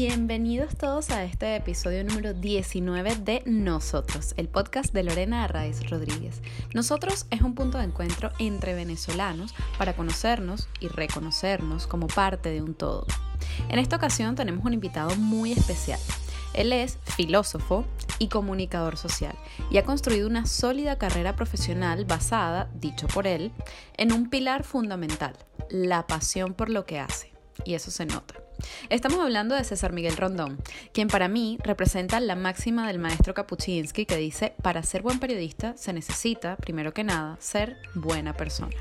Bienvenidos todos a este episodio número 19 de Nosotros, el podcast de Lorena Arraiz Rodríguez. Nosotros es un punto de encuentro entre venezolanos para conocernos y reconocernos como parte de un todo. En esta ocasión tenemos un invitado muy especial. Él es filósofo y comunicador social y ha construido una sólida carrera profesional basada, dicho por él, en un pilar fundamental, la pasión por lo que hace. Y eso se nota. Estamos hablando de César Miguel Rondón, quien para mí representa la máxima del maestro Kapuczynski que dice, para ser buen periodista se necesita, primero que nada, ser buena persona.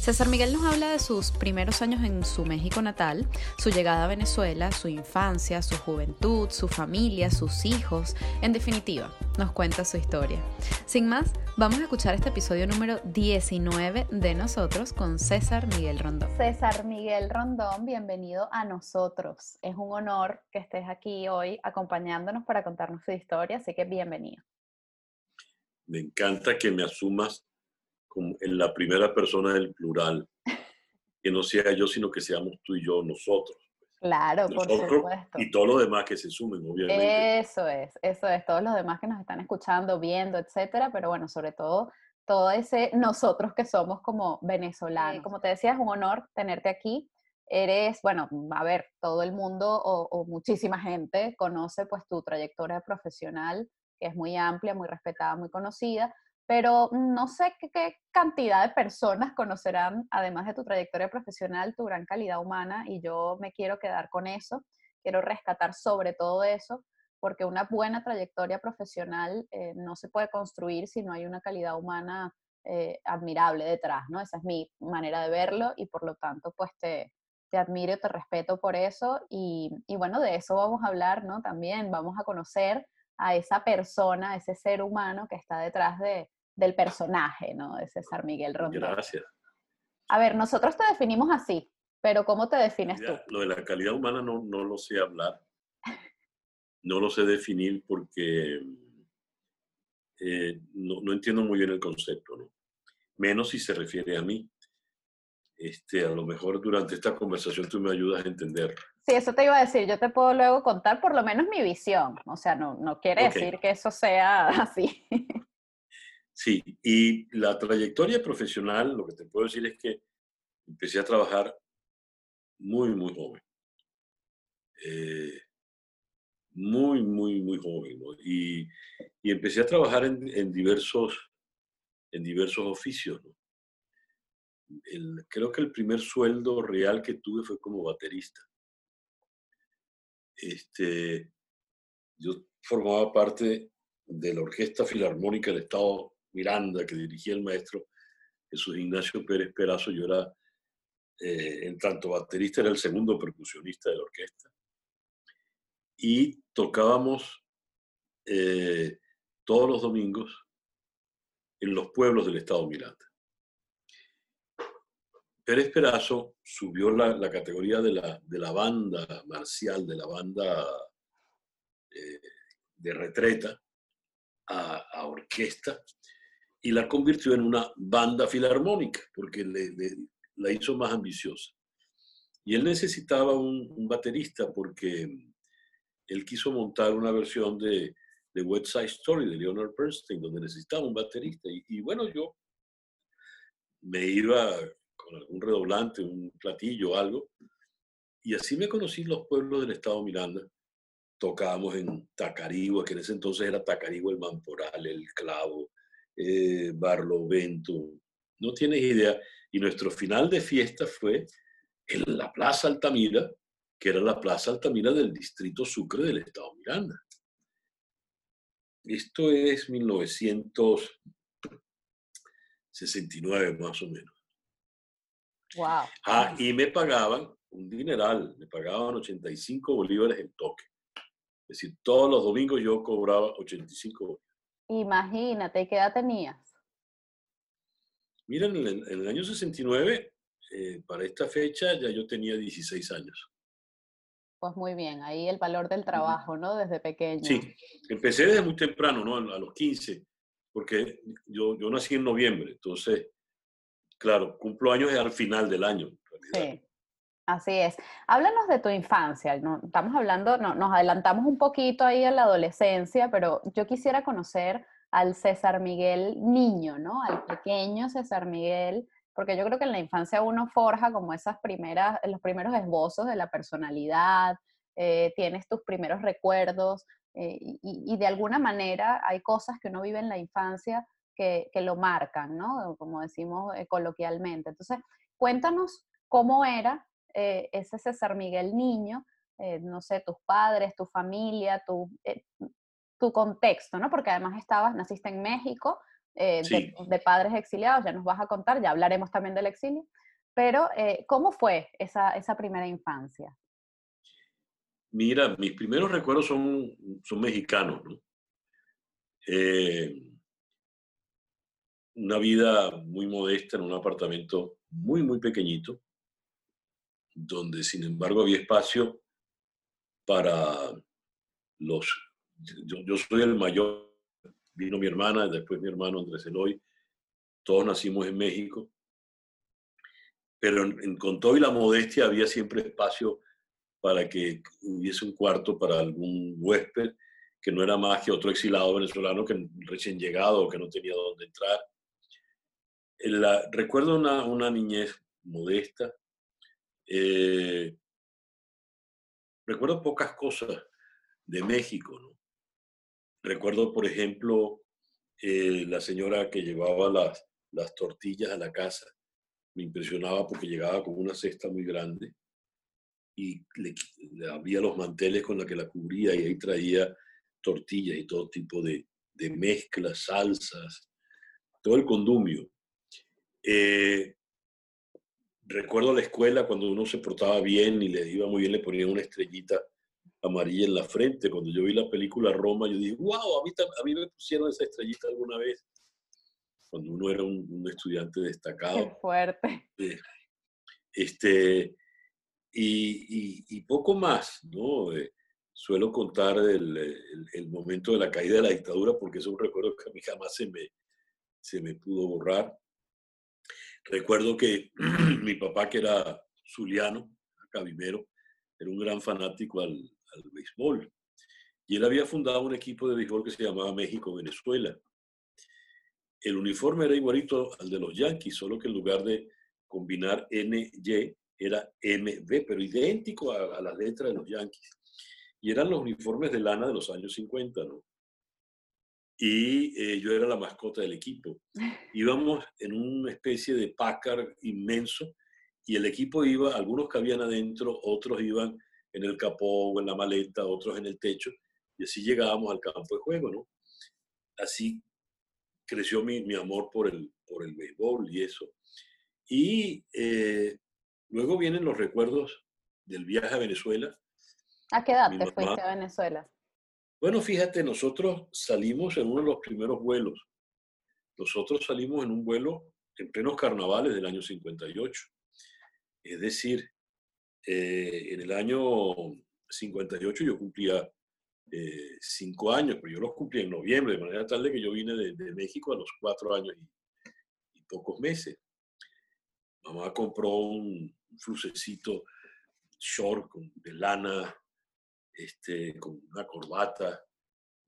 César Miguel nos habla de sus primeros años en su México natal, su llegada a Venezuela, su infancia, su juventud, su familia, sus hijos. En definitiva, nos cuenta su historia. Sin más, vamos a escuchar este episodio número 19 de nosotros con César Miguel Rondón. César Miguel Rondón, bienvenido a nosotros. Es un honor que estés aquí hoy acompañándonos para contarnos su historia, así que bienvenido. Me encanta que me asumas en la primera persona del plural, que no sea yo, sino que seamos tú y yo, nosotros. Claro, por supuesto. Y todos los demás que se sumen, obviamente. Eso es, eso es, todos los demás que nos están escuchando, viendo, etcétera, pero bueno, sobre todo todo ese nosotros que somos como venezolanos. Como te decía, es un honor tenerte aquí. Eres, bueno, a ver, todo el mundo o, o muchísima gente conoce pues tu trayectoria profesional, que es muy amplia, muy respetada, muy conocida, pero no sé qué, cantidad de personas conocerán, además de tu trayectoria profesional, tu gran calidad humana y yo me quiero quedar con eso, quiero rescatar sobre todo eso, porque una buena trayectoria profesional eh, no se puede construir si no hay una calidad humana eh, admirable detrás, ¿no? Esa es mi manera de verlo y por lo tanto, pues te, te admiro, te respeto por eso y, y bueno, de eso vamos a hablar, ¿no? También vamos a conocer a esa persona, a ese ser humano que está detrás de, del personaje, ¿no? De César Miguel Rondón. Gracias. A ver, nosotros te definimos así, pero ¿cómo te defines tú? Lo de la calidad humana no, no lo sé hablar, no lo sé definir porque eh, no, no, entiendo muy bien el concepto, ¿no? Menos si se refiere a mí. Este, a lo mejor durante esta conversación tú me ayudas a entender. Sí, eso te iba a decir. Yo te puedo luego contar por lo menos mi visión. O sea, no, no quiere decir que eso sea así. Sí, y la trayectoria profesional, lo que te puedo decir es que empecé a trabajar muy, muy joven. Eh, muy, muy, muy joven. Y, empecé a trabajar en, diversos, en diversos oficios. creo que el primer sueldo real que tuve fue como baterista. Este, yo formaba parte de la Orquesta Filarmónica del Estado Miranda, que dirigía el maestro Jesús Ignacio Pérez Perazo, yo era, eh, en tanto baterista, era el segundo percusionista de la orquesta. Y tocábamos eh, todos los domingos en los pueblos del estado Miranda. Pérez Perazo subió la, categoría de la, de la, banda marcial, de la banda eh, de retreta a orquesta, y la convirtió en una banda filarmónica, porque la hizo más ambiciosa. Y él necesitaba un, baterista porque él quiso montar una versión de, de West Side Story de Leonard Bernstein, donde necesitaba un baterista. Y, bueno, yo me iba con algún redoblante, un platillo, algo, y así me conocí los pueblos del estado Miranda. Tocábamos en Tacarigua, que en ese entonces era Tacarigua, el Mamporal, el Clavo, eh, Barlovento, no tienes idea. Y nuestro final de fiesta fue en la Plaza Altamira, que era la Plaza Altamira del Distrito Sucre del Estado Miranda. Esto es 1969 más o menos. Wow. Ah, y me pagaban un dineral, me pagaban 85 bolívares el toque. Es decir, todos los domingos yo cobraba 85 bolívares. Imagínate, ¿qué edad tenías? Mira, en el, año 69, eh, para esta fecha, ya yo tenía 16 años. Pues muy bien, ahí el valor del trabajo, ¿no? Desde pequeño. Sí, empecé desde muy temprano, ¿no? A los 15, porque yo, yo nací en noviembre, entonces, claro, cumplo años al final del año. Sí. Así es. Háblanos de tu infancia. ¿no? Estamos hablando, no, nos adelantamos un poquito ahí a la adolescencia, pero yo quisiera conocer al César Miguel niño, ¿no? Al pequeño César Miguel, porque yo creo que en la infancia uno forja como esas primeras, los primeros esbozos de la personalidad, eh, tienes tus primeros recuerdos eh, y, de alguna manera hay cosas que uno vive en la infancia que, lo marcan, ¿no? Como decimos eh, coloquialmente. Entonces, cuéntanos cómo era ese César Miguel niño, no sé, tus padres, tu familia, tu, tu contexto, ¿no? Porque además estabas, naciste en México, eh, de, padres exiliados, ya nos vas a contar, ya hablaremos también del exilio, pero eh, ¿cómo fue esa, esa, primera infancia? Mira, mis primeros recuerdos son, son mexicanos, ¿no? Eh, una vida muy modesta en un apartamento muy, muy pequeñito, donde sin embargo había espacio para los yo, soy el mayor, vino mi hermana, después mi hermano Andrés Eloy, todos nacimos en México, pero con todo y la modestia había siempre espacio para que hubiese un cuarto para algún huésped que no era más que otro exilado venezolano que recién llegado o que no tenía dónde entrar. Recuerdo una, una, niñez modesta. Eh, recuerdo pocas cosas de México. Recuerdo, por ejemplo, eh, la señora que llevaba las, las tortillas a la casa. Me impresionaba porque llegaba con una cesta muy grande y le, había los manteles con la que la cubría y ahí traía tortillas y todo tipo de, de mezclas, salsas, todo el condumio. Eh, recuerdo la escuela cuando uno se portaba bien y le iba muy bien, le ponía una estrellita amarilla en la frente. Cuando yo vi la película Roma, yo dije, wow, a mí, a mí me pusieron esa estrellita alguna vez, cuando uno era un, estudiante destacado. Qué fuerte. este, y, y, poco más, ¿no? Eh, suelo contar el, el, momento de la caída de la dictadura porque es un recuerdo que a mí jamás se me, se me pudo borrar. Recuerdo que mi papá, que era zuliano, cabimero, era un gran fanático al, al béisbol. Y él había fundado un equipo de béisbol que se llamaba México-Venezuela. El uniforme era igualito al de los Yankees, solo que en lugar de combinar NY era MB, pero idéntico a, la letra de los Yankees. Y eran los uniformes de lana de los años 50, ¿no? Y eh, yo era la mascota del equipo. Íbamos en una especie de Packard inmenso y el equipo iba, algunos cabían adentro, otros iban en el capó o en la maleta, otros en el techo, y así llegábamos al campo de juego, ¿no? Así creció mi, mi amor por el, por el béisbol y eso. Y eh, luego vienen los recuerdos del viaje a Venezuela. ¿A qué edad te fuiste a Venezuela? Bueno, fíjate, nosotros salimos en uno de los primeros vuelos. Nosotros salimos en un vuelo en plenos carnavales del año 58. Es decir, eh, en el año 58 yo cumplía eh, cinco años, pero yo los cumplí en noviembre, de manera tal de que yo vine de, México a los cuatro años y, pocos meses. Mamá compró un, flucecito short de lana, este, con una corbata,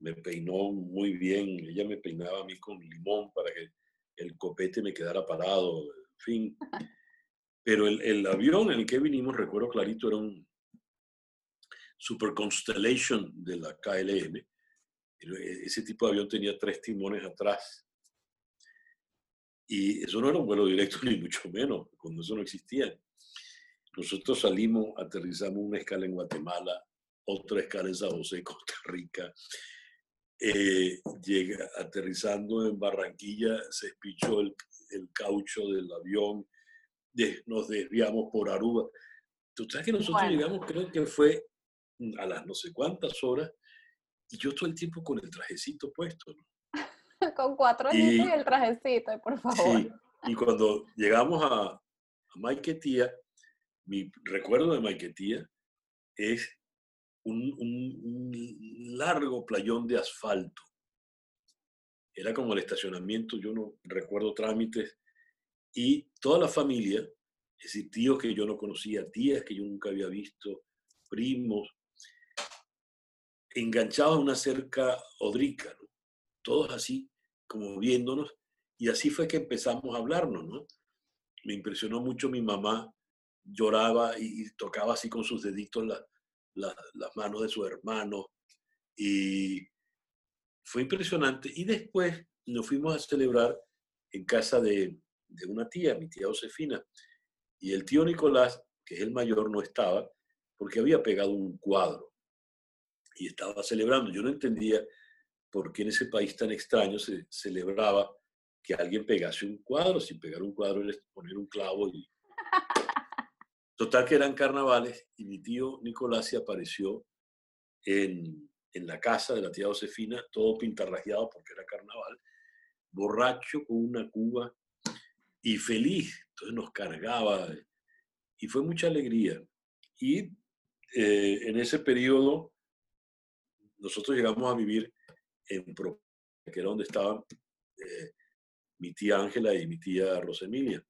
me peinó muy bien, ella me peinaba a mí con limón para que el copete me quedara parado, en fin. Pero el, el, avión en el que vinimos, recuerdo clarito, era un Super Constellation de la KLM. E, ese tipo de avión tenía tres timones atrás. Y eso no era un vuelo directo, ni mucho menos, cuando eso no existía. Nosotros salimos, aterrizamos una escala en Guatemala, otra escala en San José, Costa Rica. Eh, llega, aterrizando en Barranquilla, se espichó el, el caucho del avión, nos desviamos por Aruba. Tú sabes que nosotros llegamos, creo que fue a las no sé cuántas horas, y yo todo el tiempo con el trajecito puesto. con cuatro años y el trajecito, por favor. Sí, y cuando llegamos a, a Maiquetía, mi recuerdo de Maiquetía es un, largo playón de asfalto. Era como el estacionamiento, yo no recuerdo trámites y toda la familia es decir, tíos que yo no conocía, tías que yo nunca había visto, primos, enganchados a una cerca odrica, todos así como viéndonos, y así fue que empezamos a hablarnos, ¿no? Me impresionó mucho mi mamá, lloraba y, tocaba así con sus deditos las manos de su hermano, y fue impresionante. Y después nos fuimos a celebrar en casa de, una tía, mi tía Josefina, y el tío Nicolás, que es el mayor, no estaba porque había pegado un cuadro y estaba celebrando. Yo no entendía por qué en ese país tan extraño se celebraba que alguien pegase un cuadro, sin pegar un cuadro era poner un clavo y... Total que eran carnavales y mi tío Nicolás se apareció en, en la casa de la tía Josefina, todo pintarrajeado porque era carnaval, borracho con una cuba y feliz. Entonces nos cargaba y fue mucha alegría. Y eh, en ese periodo nosotros llegamos a vivir en Pro, que era donde estaban eh, mi tía Ángela y mi tía Rosemilia.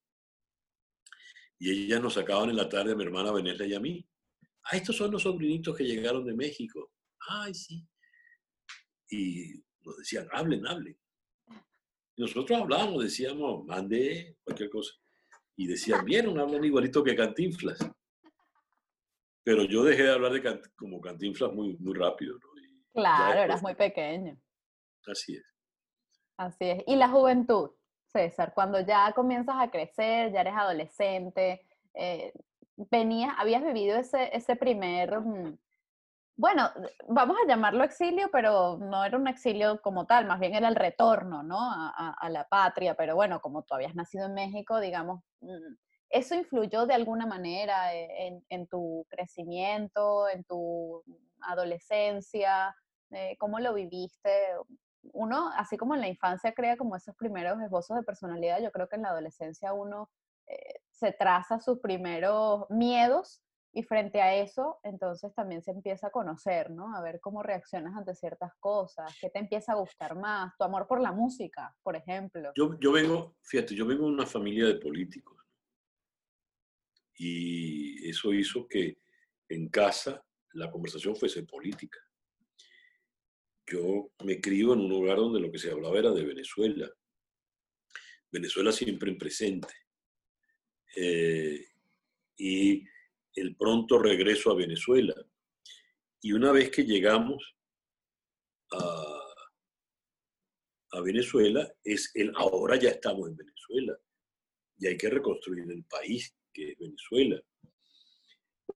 Y ellas nos sacaban en la tarde a mi hermana Venelia y a mí. Ah, estos son los sobrinitos que llegaron de México. Ay, sí. Y nos decían, hablen, hablen. nosotros hablábamos, decíamos, mande cualquier cosa. Y decían, vieron, hablan igualito que Cantinflas. Pero yo dejé de hablar de como Cantinflas muy, muy rápido. claro, eras muy pequeño. Así es. Así es. ¿Y la juventud, César? Cuando ya comienzas a crecer, ya eres adolescente, eh, venías, habías vivido ese, ese primer mm, bueno, vamos a llamarlo exilio, pero no era un exilio como tal, más bien era el retorno, ¿no? A, la patria, pero bueno, como tú habías nacido en México, digamos, mm, ¿eso influyó de alguna manera e, en, tu crecimiento, en tu adolescencia? Eh, ¿Cómo lo viviste? Uno, así como en la infancia crea como esos primeros esbozos de personalidad, yo creo que en la adolescencia uno eh, se traza sus primeros miedos y frente a eso, entonces también se empieza a conocer, ¿no? A ver cómo reaccionas ante ciertas cosas, qué te empieza a gustar más, tu amor por la música, por ejemplo. Yo, yo vengo, fíjate, yo vengo de una familia de políticos. Y eso hizo que en casa la conversación fuese política. Yo me crio en un lugar donde lo que se hablaba era de Venezuela. Venezuela siempre en presente. Eh, y el pronto regreso a Venezuela. Y una vez que llegamos a, a Venezuela, es el ahora ya estamos en Venezuela y hay que reconstruir el país que es Venezuela.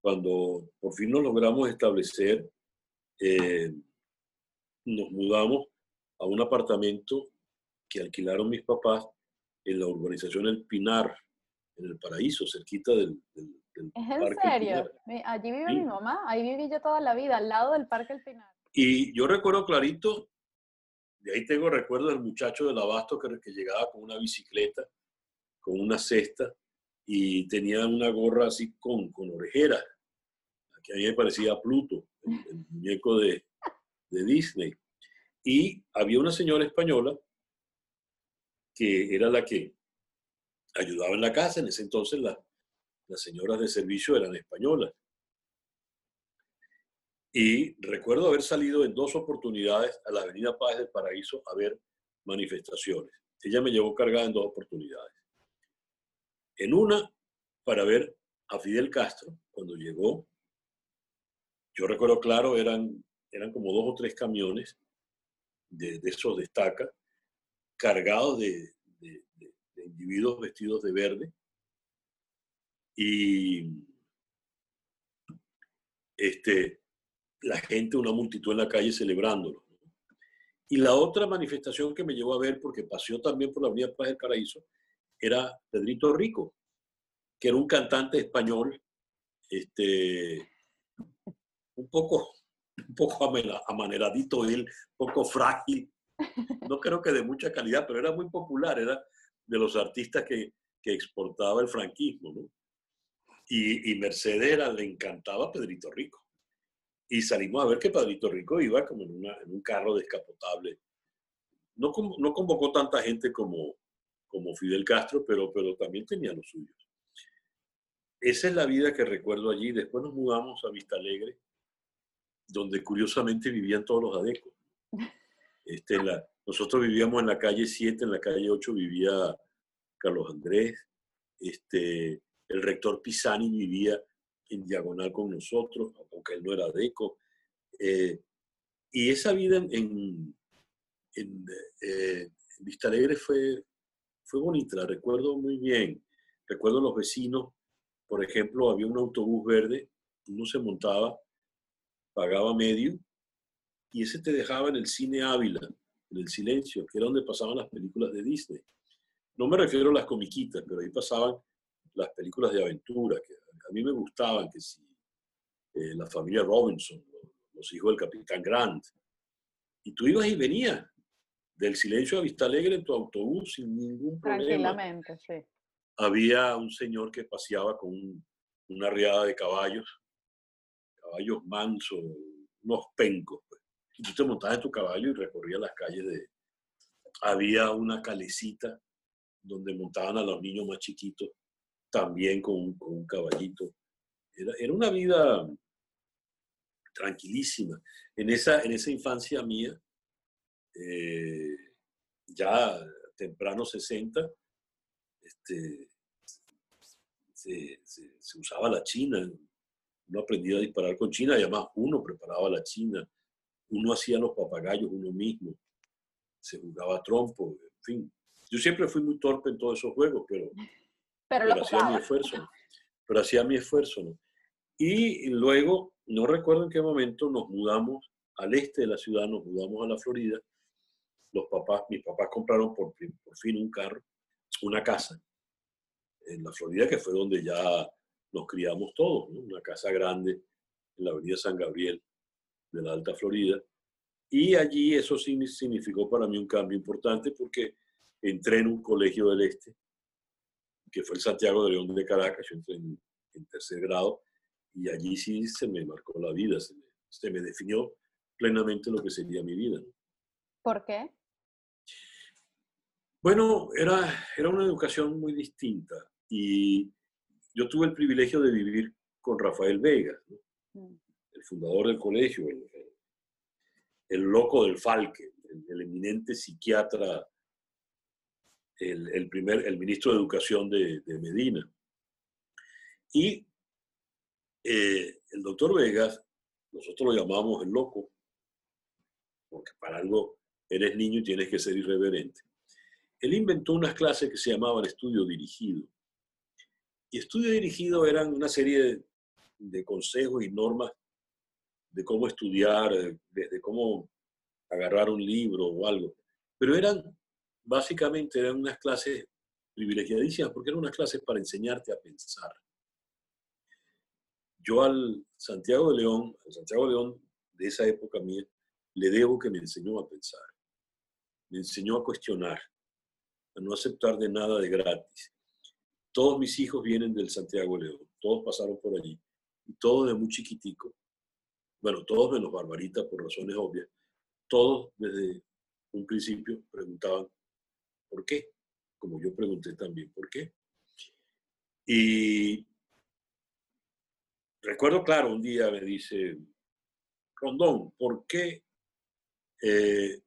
Cuando por fin nos logramos establecer, eh, nos mudamos a un apartamento que alquilaron mis papás en la urbanización El Pinar, en el Paraíso, cerquita del, ¿Es en serio? Allí vive mi mamá, ahí viví yo toda la vida, al lado del Parque El Pinar. Y yo recuerdo clarito, de ahí tengo recuerdo del muchacho del abasto que, que llegaba con una bicicleta, con una cesta, y tenía una gorra así con, con orejeras, que a mí me parecía Pluto, el, muñeco de, de Disney. Y había una señora española que era la que ayudaba en la casa, en ese entonces la, las señoras de servicio eran españolas. Y recuerdo haber salido en dos oportunidades a la Avenida Paz del Paraíso a ver manifestaciones. Ella me llevó cargada en dos oportunidades. En una, para ver a Fidel Castro, cuando llegó, yo recuerdo claro, eran, eran como dos o tres camiones de, esos destaca, cargados de individuos vestidos de verde, y este, la gente, una multitud en la calle celebrándolo. Y la otra manifestación que me llevó a ver, porque paseó también por la Avenida Paz del Paraíso, era Pedrito Rico, que era un cantante español, este, un poco, un poco amaneradito él, un poco frágil, no creo que de mucha calidad, pero era muy popular, era de los artistas que, que exportaba el franquismo, ¿no? Y, Mercedes le encantaba Pedrito Rico. Y salimos a ver que Pedrito Rico iba como en, un carro descapotable. No, no convocó tanta gente como, como Fidel Castro, pero, pero también tenía los suyos. esa es la vida que recuerdo allí. Después nos mudamos a Vista Alegre, donde curiosamente vivían todos los adecos. Este, la, nosotros vivíamos en la calle 7, en la calle 8 vivía Carlos Andrés, este, el rector Pisani vivía en diagonal con nosotros, aunque él no era adeco. Eh, y esa vida en, en, eh, Vista Alegre fue, fue bonita, la recuerdo muy bien. Recuerdo los vecinos, por ejemplo, había un autobús verde, uno se montaba, pagaba medio, y ese te dejaba en el cine Ávila, en el silencio, que era donde pasaban las películas de Disney. No me refiero a las comiquitas, pero ahí pasaban las películas de aventura, que a mí me gustaban, que si eh, la familia Robinson, los hijos del Capitán Grant. Y tú ibas y venías del silencio a Vista Alegre en tu autobús sin ningún problema. Tranquilamente, sí. Había un señor que paseaba con una riada de caballos, caballos mansos, unos pencos. Pues. Y tú te montabas en tu caballo y recorrías las calles de... Había una calecita donde montaban a los niños más chiquitos, también con, un caballito. Era, una vida tranquilísima. En esa, en esa infancia mía, eh, ya temprano 60, este, se, se, usaba la china. Uno aprendía a disparar con china y además uno preparaba la china. Uno hacía los papagayos uno mismo. Se jugaba trompo, en fin. Yo siempre fui muy torpe en todos esos juegos, pero, pero, hacía mi esfuerzo. Pero hacía mi esfuerzo, ¿no? Y luego, no recuerdo en qué momento, nos mudamos al este de la ciudad, nos mudamos a la Florida. Los papás, mis papás compraron por, por fin un carro, una casa en la Florida, que fue donde ya nos criamos todos, ¿no? una casa grande en la avenida San Gabriel de la Alta Florida. Y allí eso significó para mí un cambio importante porque entré en un colegio del Este, que fue el Santiago de León de Caracas, yo entré en, tercer grado, y allí sí se me marcó la vida, se me, definió plenamente lo que sería mi vida. ¿Por qué? Bueno, era, era una educación muy distinta y yo tuve el privilegio de vivir con Rafael Vega, mm. el fundador del colegio, el, loco del Falque, el eminente psiquiatra el, primer, el ministro de Educación de, Medina. Y eh, el doctor Vegas, nosotros lo llamamos el loco, porque para algo eres niño y tienes que ser irreverente. Él inventó unas clases que se llamaban estudio dirigido. Y estudio dirigido eran una serie de, consejos y normas de cómo estudiar, de cómo agarrar un libro o algo. Pero eran básicamente eran unas clases privilegiadísimas porque eran unas clases para enseñarte a pensar. Yo al Santiago de León, al Santiago de León de esa época mía, le debo que me enseñó a pensar, me enseñó a cuestionar, a no aceptar de nada de gratis. Todos mis hijos vienen del Santiago León, todos pasaron por allí, y todos de muy chiquitico, bueno, todos menos Barbarita por razones obvias, todos desde un principio preguntaban, ¿Por qué? Como yo pregunté también, ¿por qué? Y recuerdo claro, un día me dice, Rondón, ¿por qué eh,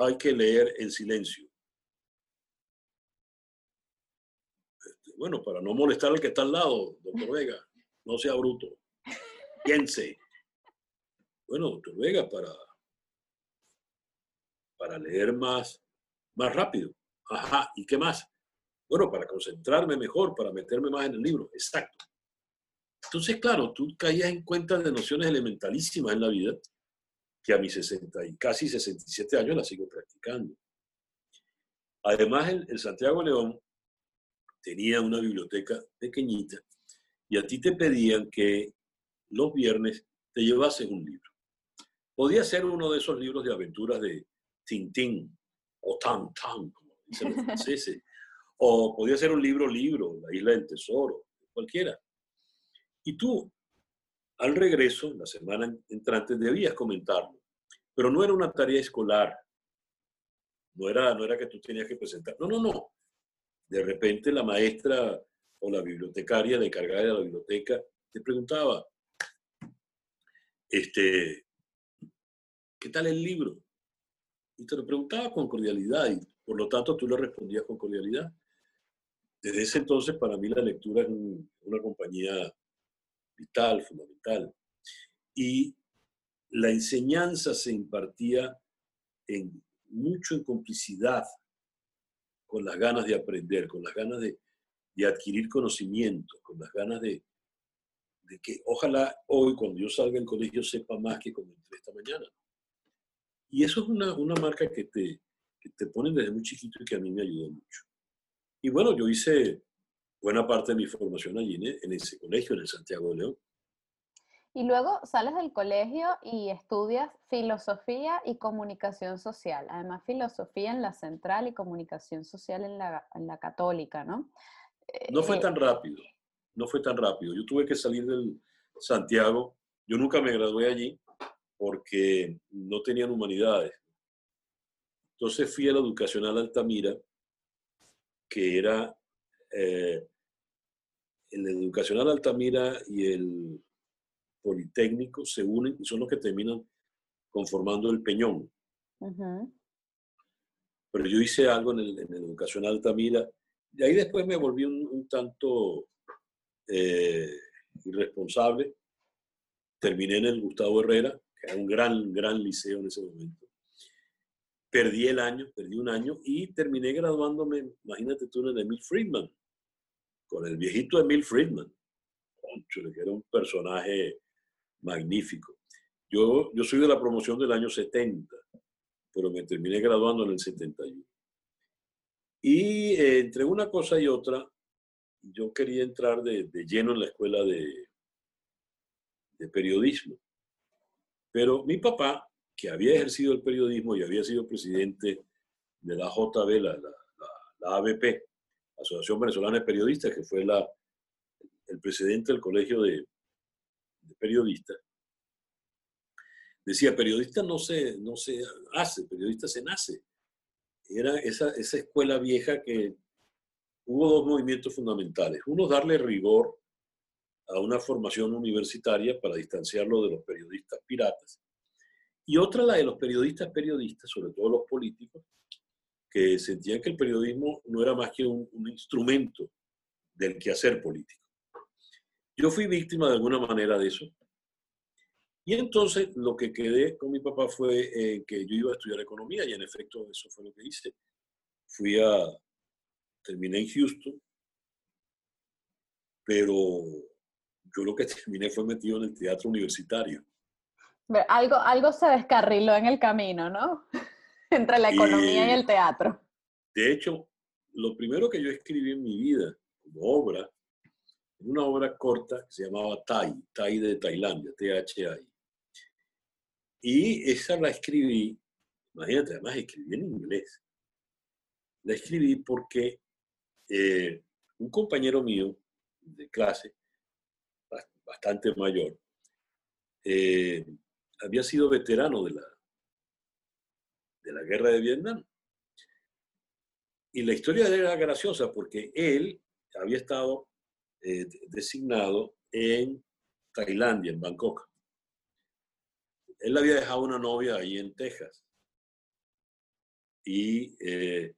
hay que leer en silencio? Bueno, para no molestar al que está al lado, doctor Vega, no sea bruto. Piense. Bueno, doctor Vega, para, para leer más más rápido. Ajá, ¿y qué más? Bueno, para concentrarme mejor, para meterme más en el libro. Exacto. Entonces, claro, tú caías en cuenta de nociones elementalísimas en la vida que a mis 60 y casi 67 años las sigo practicando. Además, el, el Santiago León tenía una biblioteca pequeñita y a ti te pedían que los viernes te llevases un libro. Podía ser uno de esos libros de aventuras de Tintín, o tan, tan, como dicen los franceses. o podía ser un libro, libro, La isla del tesoro, cualquiera. Y tú, al regreso, la semana entrante, debías comentarlo. Pero no era una tarea escolar. No era, no era que tú tenías que presentar. No, no, no. De repente la maestra o la bibliotecaria, la encargada de la biblioteca, te preguntaba, este, ¿qué tal el libro? Y te lo preguntaba con cordialidad y por lo tanto tú le respondías con cordialidad. Desde ese entonces para mí la lectura es una compañía vital, fundamental. Y la enseñanza se impartía en, mucho en complicidad con las ganas de aprender, con las ganas de, adquirir conocimiento, con las ganas de, que ojalá hoy cuando yo salga del colegio sepa más que cuando entré esta mañana. Y eso es una, marca que te, que te ponen desde muy chiquito y que a mí me ayudó mucho. Y bueno, yo hice buena parte de mi formación allí en ese colegio, en el Santiago de León. Y luego sales del colegio y estudias filosofía y comunicación social. Además, filosofía en la central y comunicación social en la, en la católica, ¿no? No fue eh, tan rápido, no fue tan rápido. Yo tuve que salir del Santiago. Yo nunca me gradué allí porque no tenían humanidades. Entonces fui a la educacional Altamira, que era eh, el educacional Altamira y el politécnicos se unen y son los que terminan conformando el Peñón. Pero yo hice algo en el, en Educación Altamira y ahí después me volví un, tanto eh, irresponsable. Terminé en el Gustavo Herrera, que era un gran, gran liceo en ese momento. Perdí el año, perdí un año y terminé graduándome, imagínate tú, en Emil Friedman, con el viejito Emil Friedman, que era un personaje magnífico. Yo, yo soy de la promoción del año 70, pero me terminé graduando en el 71. Y eh, entre una cosa y otra, yo quería entrar de, lleno en la escuela de, de, periodismo. Pero mi papá, que había ejercido el periodismo y había sido presidente de la JB, la, la, la ABP, Asociación Venezolana de Periodistas, que fue la, el presidente del Colegio de, de periodista, decía, periodista no se, no se hace, periodista se nace. Era esa, esa escuela vieja que hubo dos movimientos fundamentales. Uno, darle rigor a una formación universitaria para distanciarlo de los periodistas piratas. Y otra, la de los periodistas periodistas, sobre todo los políticos, que sentían que el periodismo no era más que un, un instrumento del quehacer político. Yo fui víctima de alguna manera de eso. Y entonces lo que quedé con mi papá fue eh, que yo iba a estudiar economía y en efecto eso fue lo que hice. Fui a, terminé en Houston, pero yo lo que terminé fue metido en el teatro universitario. Algo, algo se descarriló en el camino, ¿no? Entre la economía y el teatro. De hecho, lo primero que yo escribí en mi vida como obra una obra corta que se llamaba Tai, Tai de Tailandia, T-H-I. Y esa la escribí, imagínate, además escribí en inglés. La escribí porque eh, un compañero mío de clase, bastante mayor, eh, había sido veterano de la, de la guerra de Vietnam. Y la historia era graciosa porque él había estado eh, designado en Tailandia, en Bangkok. Él había dejado una novia ahí en Texas. Y eh,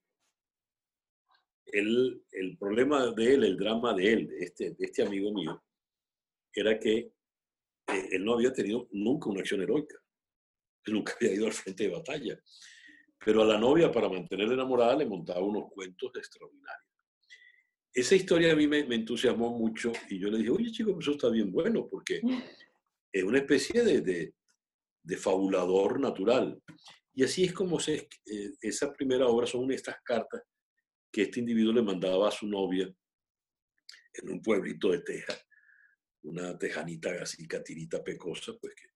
el problema de él, el drama de él, de este, este amigo mío, era que eh, él no había tenido nunca una acción heroica. Nunca había ido al frente de batalla. Pero a la novia, para mantenerla enamorada, le montaba unos cuentos extraordinarios esa historia a mí me, entusiasmó mucho y yo le dije, oye chico, eso está bien bueno porque es una especie de, de, fabulador natural. Y así es como se, eh, esa primera obra son estas cartas que este individuo le mandaba a su novia en un pueblito de Texas, una tejanita así, catirita pecosa, pues que...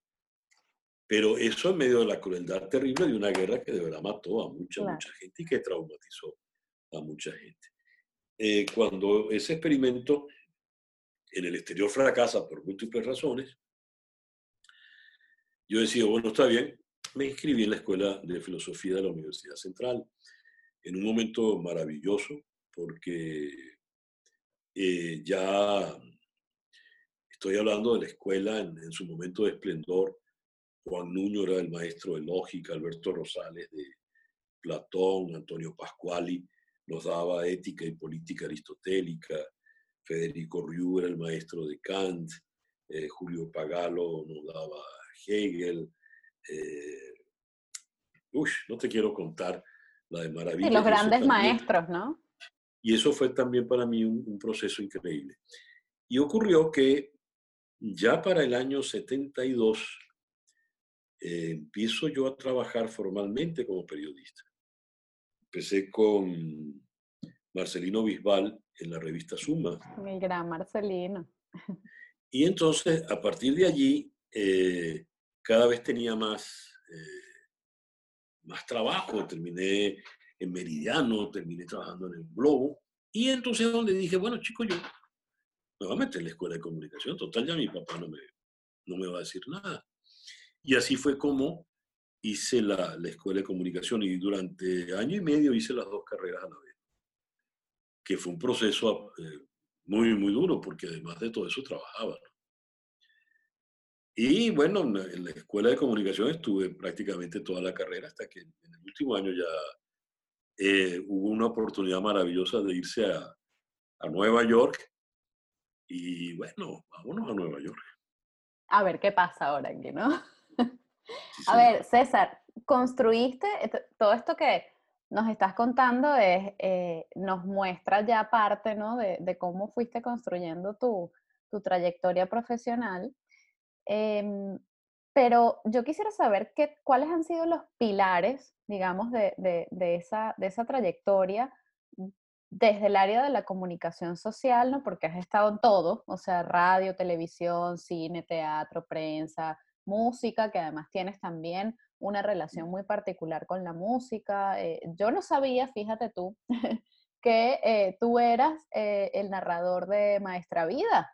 Pero eso en medio de la crueldad terrible de una guerra que de verdad mató a mucha, mucha gente y que traumatizó a mucha gente. Eh, cuando ese experimento en el exterior fracasa por múltiples razones, yo decía, bueno, está bien, me inscribí en la Escuela de Filosofía de la Universidad Central, en un momento maravilloso, porque eh, ya estoy hablando de la escuela en, su momento de esplendor. Juan Nuño era el maestro de lógica, Alberto Rosales de Platón, Antonio Pascuali nos daba ética y política aristotélica, Federico Riu era el maestro de Kant, eh, Julio Pagalo nos daba Hegel. Eh, no te quiero contar la de maravilla. Y los grandes maestros, ¿no? Y eso fue también para mí un, proceso increíble. Y ocurrió que ya para el año 72 eh, empiezo yo a trabajar formalmente como periodista. Empecé con Marcelino Bisbal en la revista Suma. Mi gran Marcelino. Y entonces, a partir de allí, eh, cada vez tenía más, eh, más trabajo. Terminé en Meridiano, terminé trabajando en el Globo. Y entonces donde dije, bueno, chico, yo me voy a meter en la escuela de comunicación. Total, ya mi papá no me, no me va a decir nada. Y así fue como hice la, la, escuela de comunicación y durante año y medio hice las dos carreras a la vez, que fue un proceso eh, muy, muy duro porque además de todo eso trabajaba. Y bueno, en la escuela de comunicación estuve prácticamente toda la carrera hasta que en el último año ya eh, hubo una oportunidad maravillosa de irse a, a Nueva York y bueno, vámonos a Nueva York. A ver qué pasa ahora aquí, ¿no? A ver, César, construiste todo esto que nos estás contando, es, eh, nos muestra ya parte ¿no? de, cómo fuiste construyendo tu, trayectoria profesional. Em, pero yo quisiera saber qué, cuáles han sido los pilares, digamos, de, esa, de esa trayectoria desde el área de la comunicación social, ¿no? Porque has estado en todo, o sea, radio, televisión, cine, teatro, prensa, música, que además tienes también una relación muy particular con la música. Eh, yo no sabía, fíjate tú, que eh, tú eras eh, el narrador de Maestra Vida.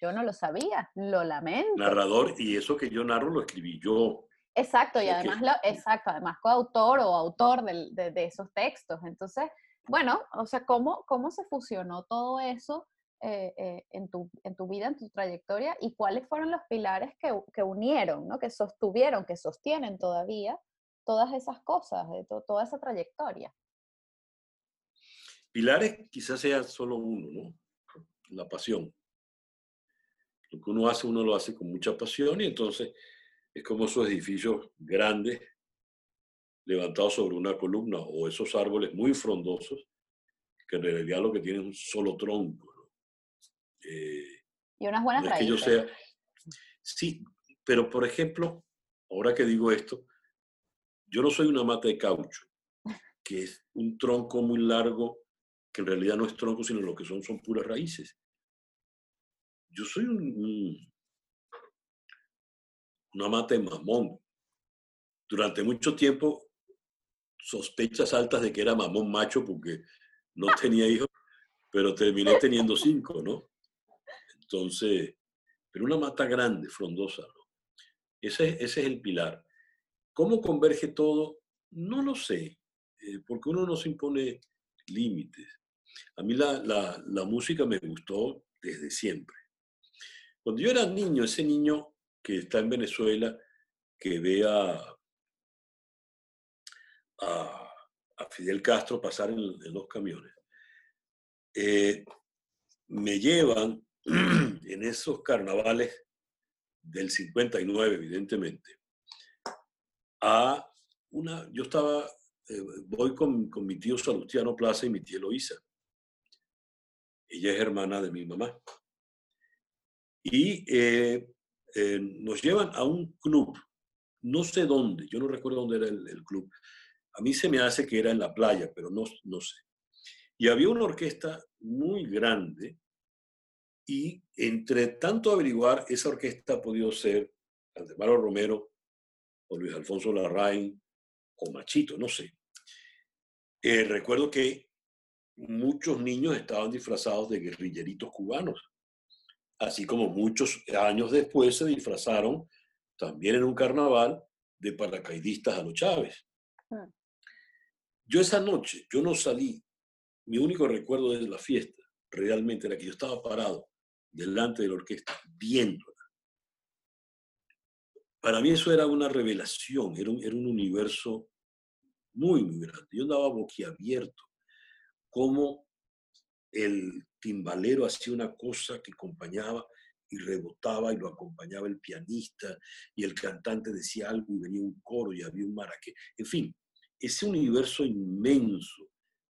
Yo no lo sabía, lo lamento. Narrador, y eso que yo narro lo escribí yo. Exacto, y además, lo, exacto, además coautor o autor de, de, esos textos. Entonces, bueno, o sea, ¿cómo, ¿cómo se fusionó todo eso eh, eh, en, tu, en tu vida, en tu trayectoria, y cuáles fueron los pilares que, que unieron, ¿no? que sostuvieron, que sostienen todavía todas esas cosas, de toda esa trayectoria. Pilares quizás sea solo uno, ¿no? La pasión. Lo que uno hace, uno lo hace con mucha pasión y entonces es como esos edificios grandes levantados sobre una columna o esos árboles muy frondosos que en realidad lo que tienen es un solo tronco. Eh, y unas buenas no que yo sea, Sí, pero por ejemplo, ahora que digo esto, yo no soy una mata de caucho, que es un tronco muy largo, que en realidad no es tronco, sino lo que son son puras raíces. Yo soy un, una mata de mamón. Durante mucho tiempo, sospechas altas de que era mamón macho porque no tenía hijos, pero terminé teniendo cinco, ¿no? Entonces, pero una mata grande, frondosa. Ese, ese es el pilar. ¿Cómo converge todo? No lo sé, eh, porque uno no se impone límites. A mí la, la, música me gustó desde siempre. Cuando yo era niño, ese niño que está en Venezuela, que ve a, Fidel Castro pasar en, en los camiones, eh, me llevan en esos carnavales del 59, evidentemente, a una, yo estaba, eh, voy con, con, mi tío Salustiano Plaza y mi tía Eloísa. Ella es hermana de mi mamá. Y eh, eh, nos llevan a un club, no sé dónde, yo no recuerdo dónde era el, el, club. A mí se me hace que era en la playa, pero no, no sé. Y había una orquesta muy grande y entre tanto averiguar, esa orquesta ha podido ser Aldemaro Romero o Luis Alfonso Larraín o Machito, no sé. Eh, recuerdo que muchos niños estaban disfrazados de guerrilleritos cubanos, así como muchos años después se disfrazaron también en un carnaval de paracaidistas a los Chávez. Ah. Yo esa noche, yo no salí, mi único recuerdo es la fiesta realmente era que yo estaba parado delante de la orquesta viéndola. Para mí eso era una revelación, era un, era un universo muy, muy grande. Yo andaba boquiabierto, como el timbalero hacía una cosa que acompañaba y rebotaba y lo acompañaba el pianista y el cantante decía algo y venía un coro y había un maraque. En fin, ese universo inmenso,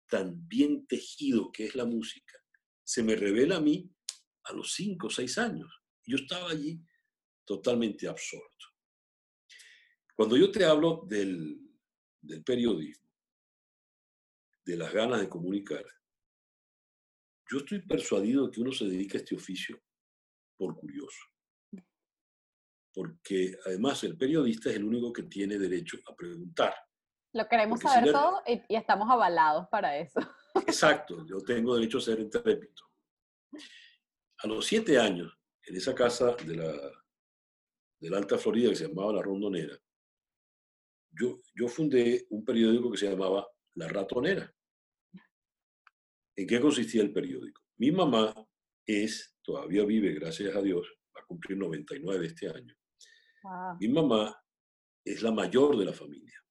tan bien tejido que es la música, se me revela a mí a los cinco o seis años. Yo estaba allí totalmente absorto. Cuando yo te hablo del, del periodismo, de las ganas de comunicar, yo estoy persuadido de que uno se dedica a este oficio por curioso. Porque además el periodista es el único que tiene derecho a preguntar. Lo queremos saber todo y, estamos avalados para eso. Exacto, yo tengo derecho a ser intrépido. A los siete años, en esa casa de la, de la Alta Florida que se llamaba La Rondonera, yo, yo fundé un periódico que se llamaba La Ratonera. ¿En qué consistía el periódico? Mi mamá es, todavía vive, gracias a Dios, va a cumplir 99 este año. Mi mamá es la mayor de la familia.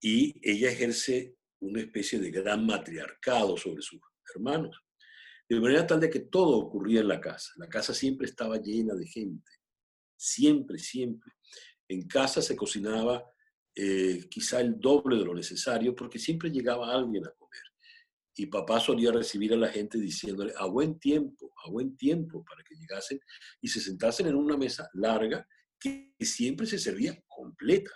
Y ella ejerce una especie de gran matriarcado sobre sus hermanos. De manera tal de que todo ocurría en la casa. La casa siempre estaba llena de gente. Siempre, siempre. En casa se cocinaba eh, quizá el doble de lo necesario porque siempre llegaba alguien a comer y papá solía recibir a la gente diciéndole a buen tiempo, a buen tiempo, para que llegasen y se sentasen en una mesa larga que siempre se servía completa.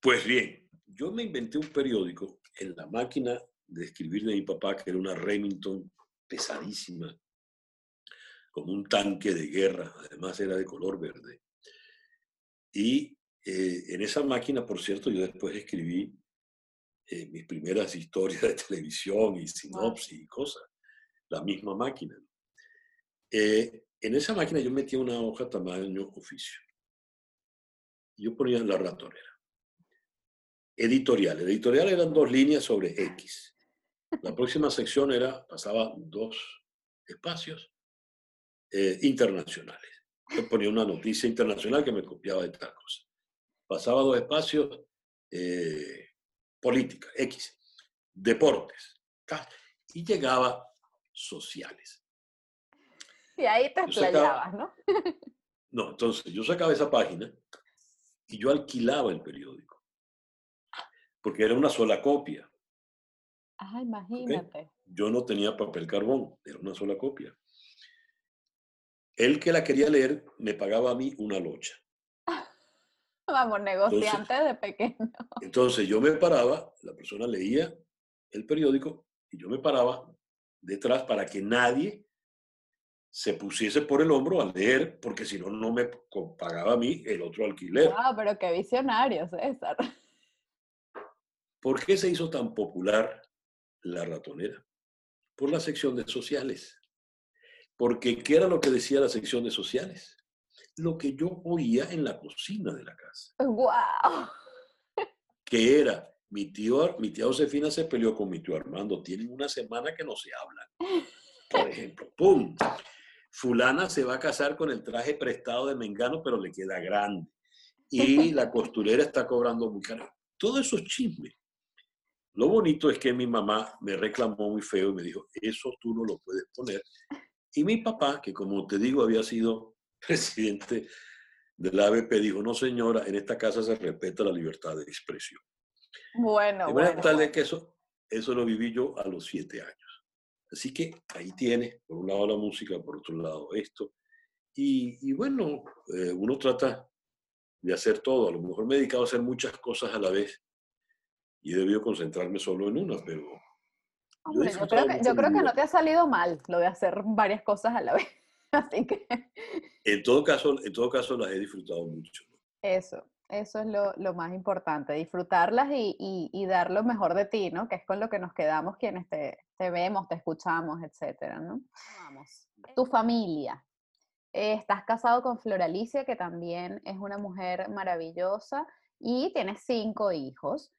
Pues bien, yo me inventé un periódico en la máquina de escribir de mi papá, que era una Remington pesadísima, como un tanque de guerra, además era de color verde. Y eh, en esa máquina, por cierto, yo después escribí eh, mis primeras historias de televisión y sinopsis y cosas, la misma máquina. Eh, en esa máquina yo metía una hoja tamaño oficio. Yo ponía la ratonera. Editorial. Editorial eran dos líneas sobre X. La próxima sección era, pasaba dos espacios eh, internacionales. Yo ponía una noticia internacional que me copiaba de tal cosa. Pasaba dos espacios política, X, deportes, y llegaba sociales. Y ahí te explayabas, ¿no? no, entonces yo sacaba esa página y yo alquilaba el periódico, porque era una sola copia. Ah, imagínate. Yo no tenía papel carbón, era una sola copia. El que la quería leer me pagaba a mí una locha. Vamos, negociante de pequeño. Entonces yo me paraba, la persona leía el periódico y yo me paraba detrás para que nadie se pusiese por el hombro a leer, porque si no, no me pagaba a mí el otro alquiler. Ah, pero qué visionario, César. ¿Por qué se hizo tan popular la ratonera? Por la sección de sociales. Porque, ¿qué era lo que decía la sección de sociales? lo que yo oía en la cocina de la casa. ¡Wow! Que era, mi, tío, mi tía Josefina se peleó con mi tío Armando, tienen una semana que no se hablan. Por ejemplo, ¡pum! Fulana se va a casar con el traje prestado de Mengano, pero le queda grande. Y la costurera está cobrando muy caro. Todo eso es chisme. Lo bonito es que mi mamá me reclamó muy feo y me dijo, eso tú no lo puedes poner. Y mi papá, que como te digo había sido presidente de la ABP dijo, no señora, en esta casa se respeta la libertad de expresión. Bueno, de bueno. tal de que eso, eso lo viví yo a los siete años. Así que ahí tiene, por un lado la música, por otro lado esto. Y, bueno, eh, uno trata de hacer todo. A lo mejor me he dedicado a hacer muchas cosas a la vez y he debido concentrarme solo en una, pero... yo, creo que, yo creo que no te ha salido mal lo de hacer varias cosas a la vez. Así que... En todo caso, en todo caso las he disfrutado mucho. Eso, eso es lo, lo más importante, disfrutarlas y, y, dar lo mejor de ti, ¿no? Que es con lo que nos quedamos quienes te, te vemos, te escuchamos, etcétera, ¿no? Vamos. Tu familia. estás casado con Floralicia, que también es una mujer maravillosa, y tienes cinco hijos.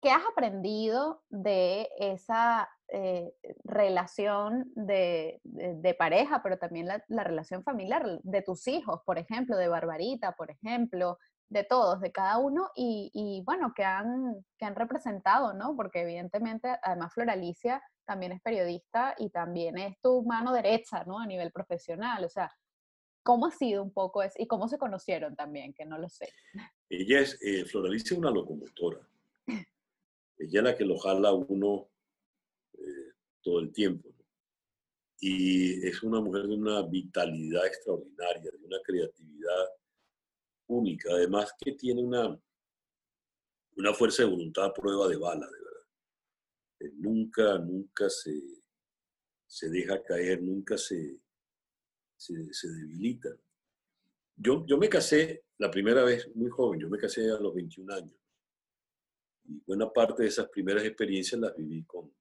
¿Qué has aprendido de esa eh, relación de, pareja, pero también la, relación familiar de tus hijos, por ejemplo, de Barbarita, por ejemplo, de todos, de cada uno, y, bueno, que han, que han representado, ¿no? Porque evidentemente, además Floralicia también es periodista y también es tu mano derecha, ¿no? A nivel profesional, o sea, ¿cómo ha sido un poco eso? Y cómo se conocieron también, que no lo sé. Ella es, eh, Floralicia es una locomotora. Es la que lo jala uno eh, todo el tiempo. Y es una mujer de una vitalidad extraordinaria, de una creatividad única. Además que tiene una, una fuerza de voluntad a prueba de bala, de verdad. Eh, nunca, nunca se, se deja caer, nunca se, se, se debilita. Yo, yo me casé la primera vez muy joven, yo me casé a los 21 años. Y buena parte de esas primeras experiencias las viví con,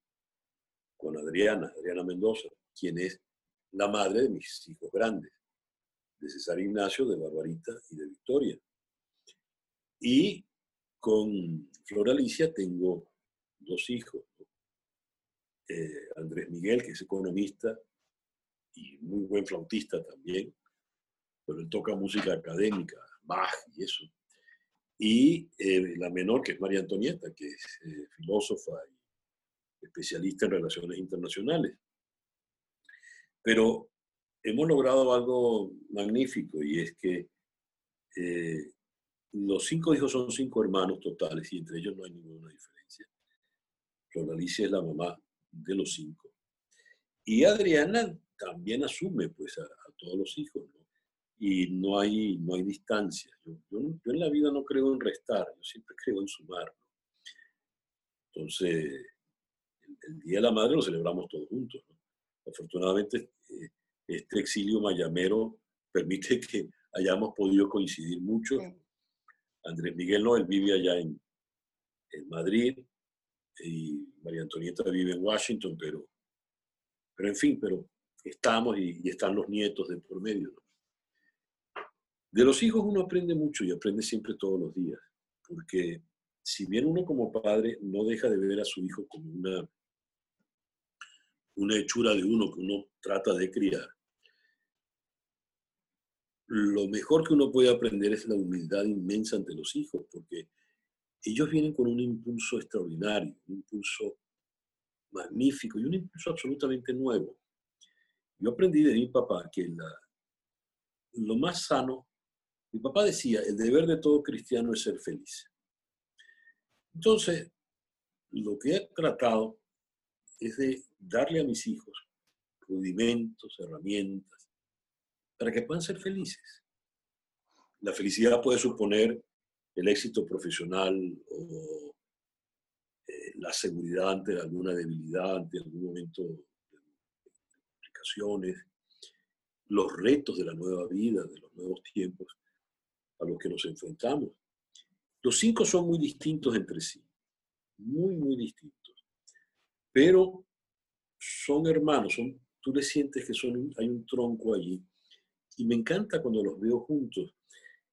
con Adriana, Adriana Mendoza, quien es la madre de mis hijos grandes, de César Ignacio, de Barbarita y de Victoria. Y con Flor Alicia tengo dos hijos. Eh, Andrés Miguel, que es economista y muy buen flautista también, pero él toca música académica, Bach y eso y eh, la menor, que es María Antonieta, que es eh, filósofa y especialista en relaciones internacionales. Pero hemos logrado algo magnífico y es que eh, los cinco hijos son cinco hermanos totales y entre ellos no hay ninguna diferencia. Flor es la mamá de los cinco. Y Adriana también asume pues a, a todos los hijos, ¿no? Y no hay, no hay distancia. Yo, yo, en la vida no creo en restar, yo siempre creo en sumar. Entonces, el, Día de la Madre lo celebramos todos juntos. Afortunadamente, eh, este exilio mayamero permite que hayamos podido coincidir mucho. Andrés Miguel no, él vive allá en, en Madrid y María Antonieta vive en Washington, pero, pero en fin, pero estamos y, y están los nietos de por medio. ¿no? De los hijos uno aprende mucho y aprende siempre todos los días, porque si bien uno como padre no deja de ver a su hijo como una, una hechura de uno que uno trata de criar, lo mejor que uno puede aprender es la humildad inmensa ante los hijos, porque ellos vienen con un impulso extraordinario, un impulso magnífico y un impulso absolutamente nuevo. Yo aprendí de mi papá que la, lo más sano mi papá decía, el deber de todo cristiano es ser feliz. Entonces, lo que he tratado es de darle a mis hijos rudimentos, herramientas, para que puedan ser felices. La felicidad puede suponer el éxito profesional o eh, la seguridad ante alguna debilidad, ante algún momento de complicaciones, los retos de la nueva vida, de los nuevos tiempos a los que nos enfrentamos. Los cinco son muy distintos entre sí, muy, muy distintos, pero son hermanos, son, tú le sientes que hay un tronco allí. Y me encanta cuando los veo juntos.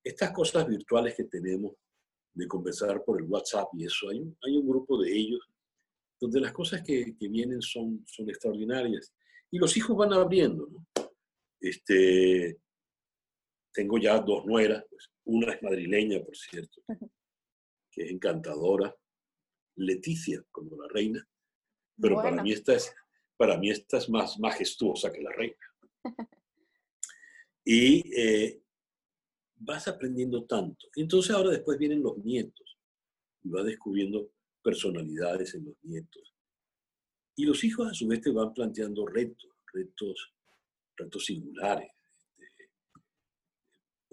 Estas cosas virtuales que tenemos de conversar por el WhatsApp y eso, hay un, grupo de ellos donde las cosas que, vienen son, son extraordinarias. Y los hijos van abriendo. Este, tengo ya dos nueras, pues, una es madrileña, por cierto, que es encantadora, Leticia, como la reina, pero para, mí esta es, para mí esta es más majestuosa que la reina. Y eh, vas aprendiendo tanto. Entonces ahora después vienen los nietos y vas descubriendo personalidades en los nietos. Y los hijos a su vez te van planteando retos, retos, retos singulares.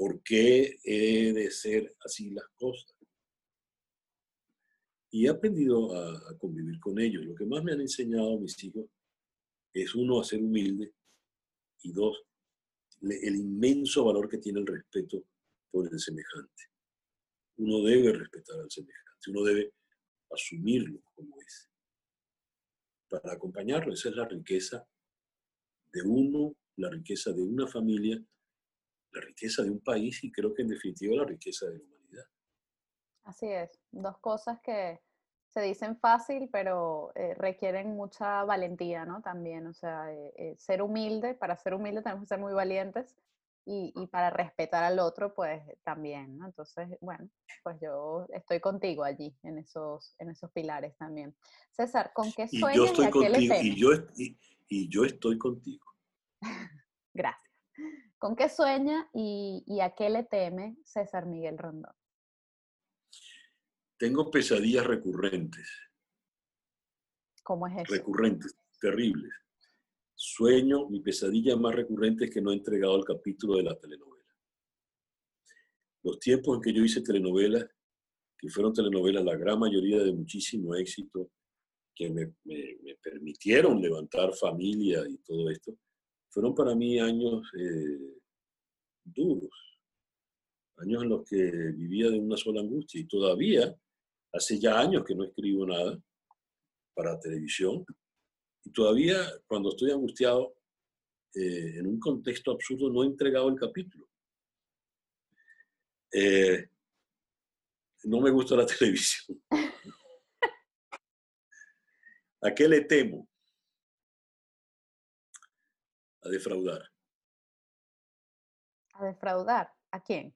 ¿Por qué he de ser así las cosas? Y he aprendido a, convivir con ellos. Lo que más me han enseñado mis hijos es uno, a ser humilde y dos, el inmenso valor que tiene el respeto por el semejante. Uno debe respetar al semejante, uno debe asumirlo como es. Para acompañarlo, esa es la riqueza de uno, la riqueza de una familia la riqueza de un país y creo que en definitiva la riqueza de la humanidad. Así es, dos cosas que, se dicen fácil, pero eh, requieren mucha valentía, ¿no? También, o sea, eh, eh, ser humilde, para ser humilde tenemos que ser muy valientes y, y, para respetar al otro, pues también, ¿no? Entonces, bueno, pues yo estoy contigo allí, en esos, en esos pilares también. César, ¿con qué sueñas y, yo estoy a qué le Y yo, y, y yo estoy contigo. Gracias. ¿Con qué sueña y, y a qué le teme César Miguel Rondón? Tengo pesadillas recurrentes. ¿Cómo es eso? Recurrentes, terribles. Sueño, mi pesadilla más recurrente es que no he entregado el capítulo de la telenovela. Los tiempos en que yo hice telenovelas, que fueron telenovelas la gran mayoría de muchísimo éxito, que me, permitieron levantar familia y todo esto, fueron para mí años eh, duros, años en los que vivía de una sola angustia y todavía Hace ya años que no escribo nada para televisión y todavía cuando estoy angustiado eh, en un contexto absurdo no he entregado el capítulo. Eh, no me gusta la televisión. ¿A qué le temo? A defraudar. ¿A defraudar? ¿A quién?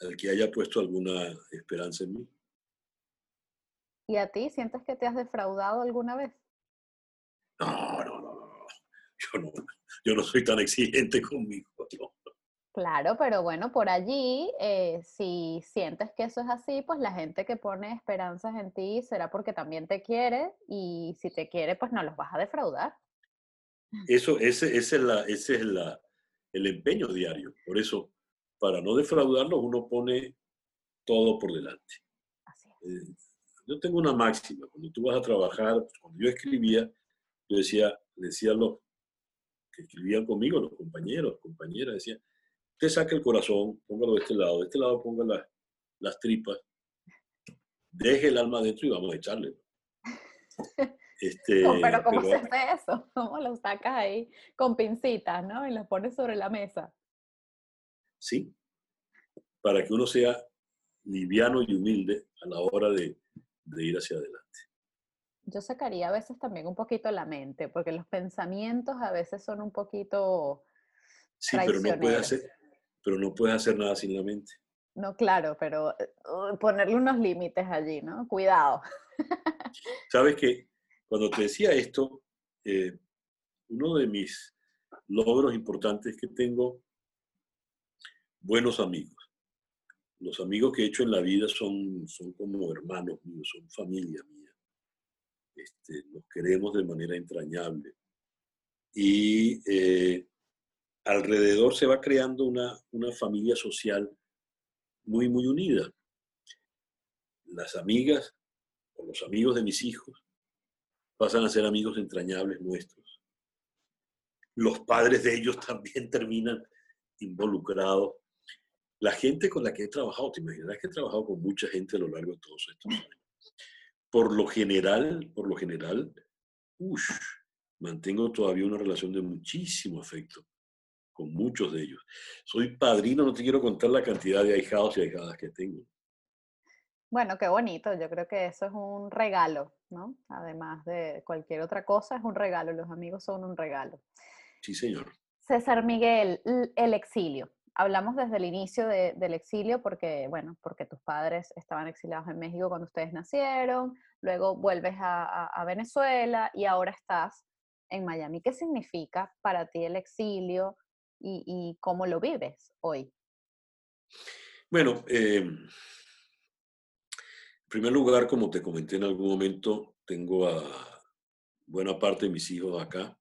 al que haya puesto alguna esperanza en mí. ¿Y a ti sientes que te has defraudado alguna vez? No, no, no, no. Yo no, yo no soy tan exigente conmigo. Claro, pero bueno, por allí, eh, si sientes que eso es así, pues la gente que pone esperanzas en ti será porque también te quiere y si te quiere, pues no los vas a defraudar. Eso, ese, ese es, la, ese es la, el empeño diario. Por eso, para no defraudarlo, uno pone todo por delante. Eh, yo tengo una máxima, cuando tú vas a trabajar, cuando yo escribía, yo decía, decía a los que escribían conmigo, los compañeros, compañeras, decía, usted saque el corazón, póngalo de este lado, de este lado ponga las, las tripas, deje el alma adentro y vamos a echarle. Este, pero ¿cómo se hace eso? ¿Cómo lo sacas ahí con pincitas, ¿no? Y lo pones sobre la mesa. ¿sí? Para que uno sea liviano y humilde a la hora de, ir hacia adelante. Yo sacaría a veces también un poquito la mente, porque los pensamientos a veces son un poquito... Sí, pero no puedes hacer, pero no puedes hacer nada sin la mente. No, claro, pero uh, ponerle unos límites allí, ¿no? Cuidado. Sabes que cuando te decía esto, eh, uno de mis logros importantes que tengo buenos amigos. Los amigos que he hecho en la vida son, son como hermanos míos, son familia mía. Este, nos queremos de manera entrañable. Y eh, alrededor se va creando una, una familia social muy, muy unida. Las amigas o los amigos de mis hijos pasan a ser amigos entrañables nuestros. Los padres de ellos también terminan involucrados la gente con la que he trabajado, te imaginas que he trabajado con mucha gente a lo largo de todos estos años. Por lo general, por lo general, mantengo todavía una relación de muchísimo afecto con muchos de ellos. Soy padrino, no te quiero contar la cantidad de ahijados y ahijadas que tengo. Bueno, qué bonito. Yo creo que eso es un regalo, ¿no? Además de cualquier otra cosa, es un regalo. Los amigos son un regalo. Sí, señor. César Miguel, el exilio hablamos desde el inicio del exilio porque, bueno, porque tus padres estaban exiliados en México cuando ustedes nacieron, luego vuelves a, Venezuela y ahora estás en Miami. ¿Qué significa para ti el exilio y, cómo lo vives hoy? Bueno, eh, en primer lugar, como te comenté en algún momento, tengo a buena parte de mis hijos acá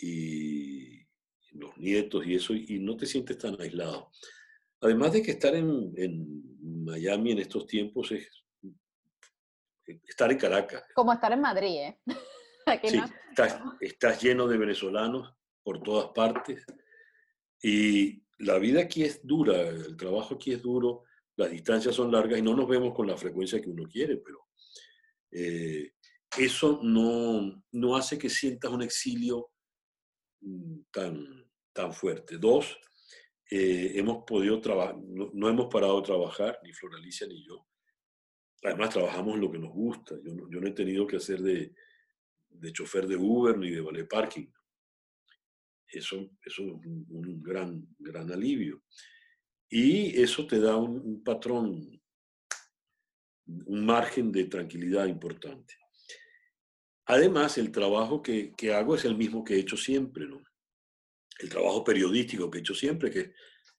y los nietos y eso, y no te sientes tan aislado. Además de que estar en, Miami en estos tiempos es estar en Caracas. Como estar en Madrid, ¿eh? sí, estás, lleno de venezolanos por todas partes y la vida aquí es dura, el trabajo aquí es duro, las distancias son largas y no nos vemos con la frecuencia que uno quiere, pero eh, eso no, no hace que sientas un exilio mm, tan, tan fuerte. Dos, eh, hemos podido trabajar, no, hemos parado de trabajar, ni Floralicia ni yo, además trabajamos lo que nos gusta. Yo no, yo no he tenido que hacer de, de chofer de Uber ni de valet parking. Eso, eso es un, gran, gran alivio. Y eso te da un, patrón, un margen de tranquilidad importante. Además, el trabajo que, que, hago es el mismo que he hecho siempre, ¿no? El trabajo periodístico que he hecho siempre, que,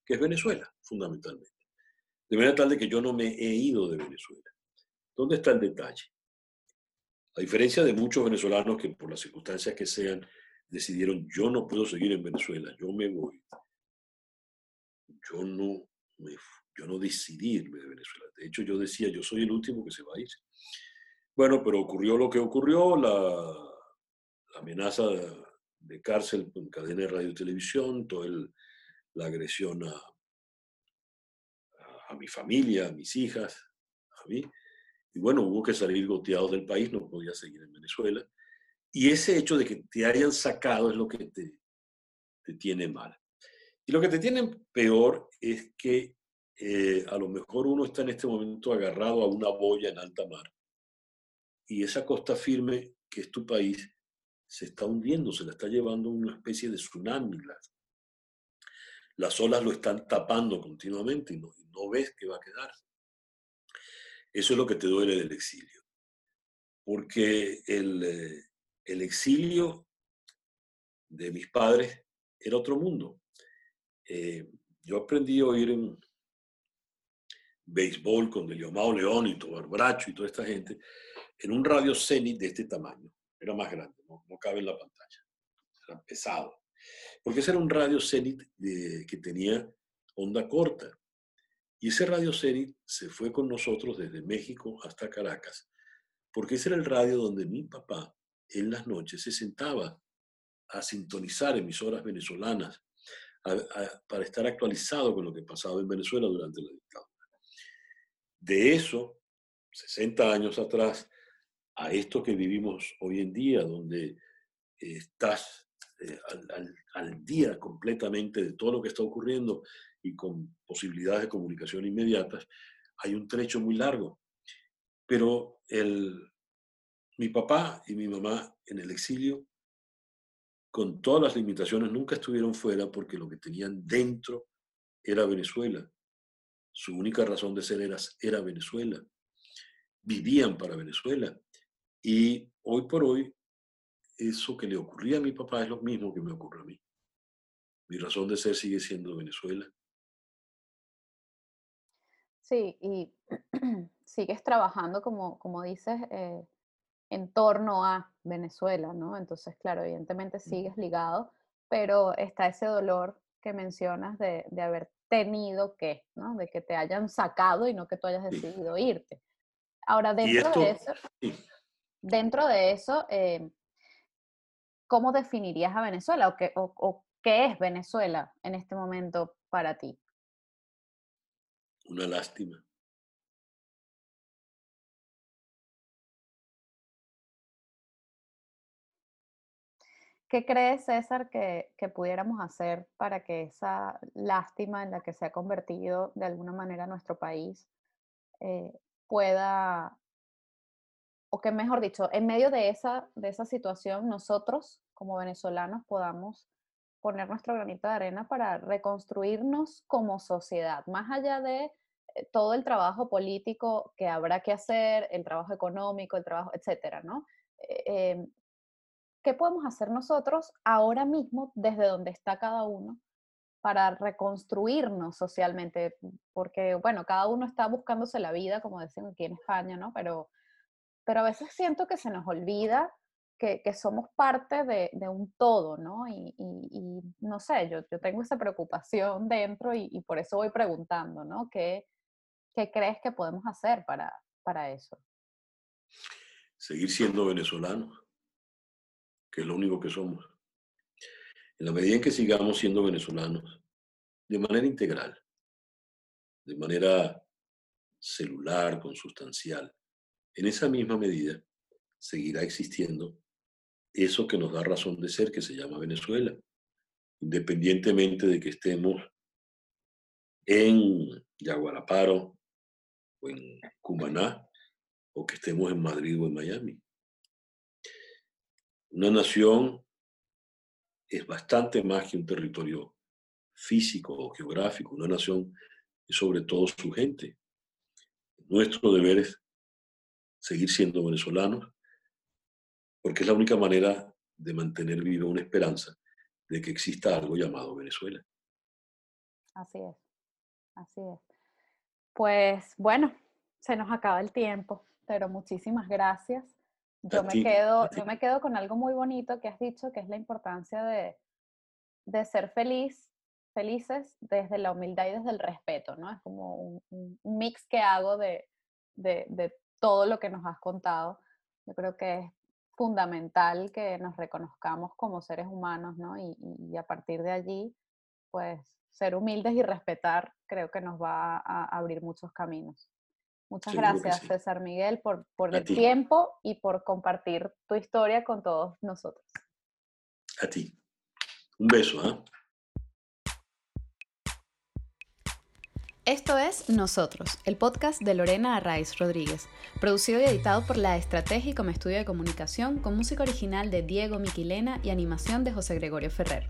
que es Venezuela, fundamentalmente. De manera tal de que yo no me he ido de Venezuela. ¿Dónde está el detalle? A diferencia de muchos venezolanos que por las circunstancias que sean decidieron, yo no puedo seguir en Venezuela, yo me voy. Yo no, yo no decidí irme de Venezuela. De hecho, yo decía, yo soy el último que se va a ir. Bueno, pero ocurrió lo que ocurrió, la, amenaza de, cárcel con cadena de radio y televisión, toda la agresión a, a mi familia, a mis hijas, a mí. Y bueno, hubo que salir goteados del país, no podía seguir en Venezuela. Y ese hecho de que te hayan sacado es lo que te, te tiene mal. Y lo que te tiene peor es que eh, a lo mejor uno está en este momento agarrado a una boya en alta mar. Y esa costa firme, que es tu país, se está hundiendo, se la está llevando una especie de tsunami. Las, las olas lo están tapando continuamente y no, no ves que va a quedar. Eso es lo que te duele del exilio. Porque el, eh, el exilio de mis padres era otro mundo. Eh, yo aprendí a oír en béisbol con Deliomao León y Tobar Bracho y toda esta gente en un radio Zenit de este tamaño. Era más grande, no, cabe en la pantalla. Era pesado. Porque ese era un radio Zenit que tenía onda corta. Y ese radio Zenit se fue con nosotros desde México hasta Caracas, porque ese era el radio donde mi papá en las noches se sentaba a sintonizar emisoras venezolanas para estar actualizado con lo que pasaba en Venezuela durante la dictadura. De eso, 60 años atrás, a esto que vivimos hoy en día, donde estás eh, al, día completamente de todo lo que está ocurriendo y con posibilidades de comunicación inmediatas, hay un trecho muy largo. Pero el, mi papá y mi mamá en el exilio, con todas las limitaciones, nunca estuvieron fuera porque lo que tenían dentro era Venezuela. Su única razón de ser era, Venezuela. Vivían para Venezuela. Y hoy por hoy, eso que le ocurría a mi papá es lo mismo que me ocurre a mí. Mi razón de ser sigue siendo Venezuela. Sí, y sigues trabajando, como, como dices, eh, en torno a Venezuela, ¿no? Entonces, claro, evidentemente sigues ligado, pero está ese dolor que mencionas de, de haber tenido que, ¿no? De que te hayan sacado y no que tú hayas decidido irte. Ahora, dentro de eso, dentro de eso, eh, ¿cómo definirías a Venezuela o qué, o qué es Venezuela en este momento para ti? Una lástima. ¿Qué crees, César, que, pudiéramos hacer para que esa lástima en la que se ha convertido de alguna manera nuestro país eh, pueda, o que mejor dicho, en medio de esa, de esa situación, nosotros como venezolanos podamos poner nuestro granito de arena para reconstruirnos como sociedad, más allá de eh, todo el trabajo político que habrá que hacer, el trabajo económico, el trabajo, etcétera, ¿no? Eh, em, ¿Qué podemos hacer nosotros ahora mismo desde donde está cada uno para reconstruirnos socialmente? Porque, bueno, cada uno está buscándose la vida, como decimos aquí en España, ¿no? Pero, pero a veces siento que se nos olvida que, que somos parte de, de, un todo, ¿no? Y, y, no sé, yo, yo, tengo esa preocupación dentro y, y, por eso voy preguntando, ¿no? ¿Qué, qué crees que podemos hacer para, para eso? Seguir siendo venezolanos que es lo único que somos. En la medida en que sigamos siendo venezolanos, de manera integral, de manera celular, consustancial, en esa misma medida seguirá existiendo eso que nos da razón de ser, que se llama Venezuela, independientemente de que estemos en Yaguaraparo o en Cumaná o que estemos en Madrid o en Miami. Una nación es bastante más que un territorio físico o geográfico. Una nación es sobre todo su gente. Nuestro deber es seguir siendo venezolanos, porque es la única manera de mantener viva una esperanza de que exista algo llamado Venezuela. Así es, así es. Pues bueno, se nos acaba el tiempo, pero muchísimas gracias. Yo me, quedo, yo me quedo con algo muy bonito que has dicho, que es la importancia de, de ser feliz, felices desde la humildad y desde el respeto, ¿no? Es como un, mix que hago de, de, de, todo lo que nos has contado. Yo creo que es fundamental que nos reconozcamos como seres humanos, ¿no? Y, y a partir de allí, pues ser humildes y respetar creo que nos va a abrir muchos caminos. Muchas gracias, César Miguel, por, por el tiempo y por compartir tu historia con todos nosotros. A ti. Un beso, ¿eh? Esto es Nosotros, el podcast de Lorena Arraiz Rodríguez, producido y editado por La Estrategia como estudio de comunicación, con música original de Diego Miquilena y animación de José Gregorio Ferrer.